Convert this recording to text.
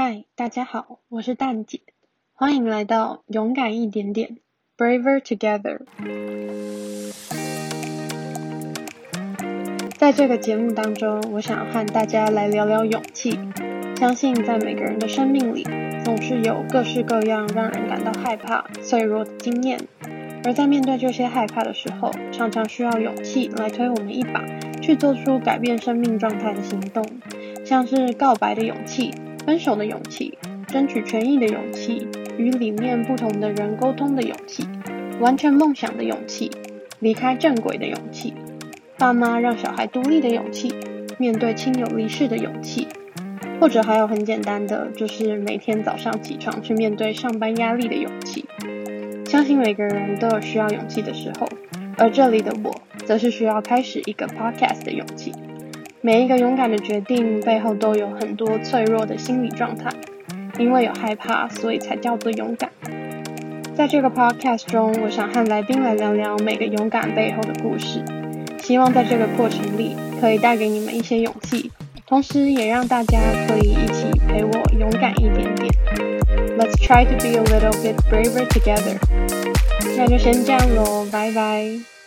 嗨，大家好，我是蛋姐，欢迎来到勇敢一点点，Braver Together。在这个节目当中，我想和大家来聊聊勇气。相信在每个人的生命里，总是有各式各样让人感到害怕、脆弱的经验。而在面对这些害怕的时候，常常需要勇气来推我们一把，去做出改变生命状态的行动，像是告白的勇气。分手的勇气，争取权益的勇气，与理念不同的人沟通的勇气，完成梦想的勇气，离开正轨的勇气，爸妈让小孩独立的勇气，面对亲友离世的勇气，或者还有很简单的，就是每天早上起床去面对上班压力的勇气。相信每个人都有需要勇气的时候，而这里的我，则是需要开始一个 podcast 的勇气。每一个勇敢的决定背后都有很多脆弱的心理状态，因为有害怕，所以才叫做勇敢。在这个 podcast 中，我想和来宾来聊聊每个勇敢背后的故事，希望在这个过程里可以带给你们一些勇气，同时也让大家可以一起陪我勇敢一点点。Let's try to be a little bit braver together。那就先这样喽，拜拜。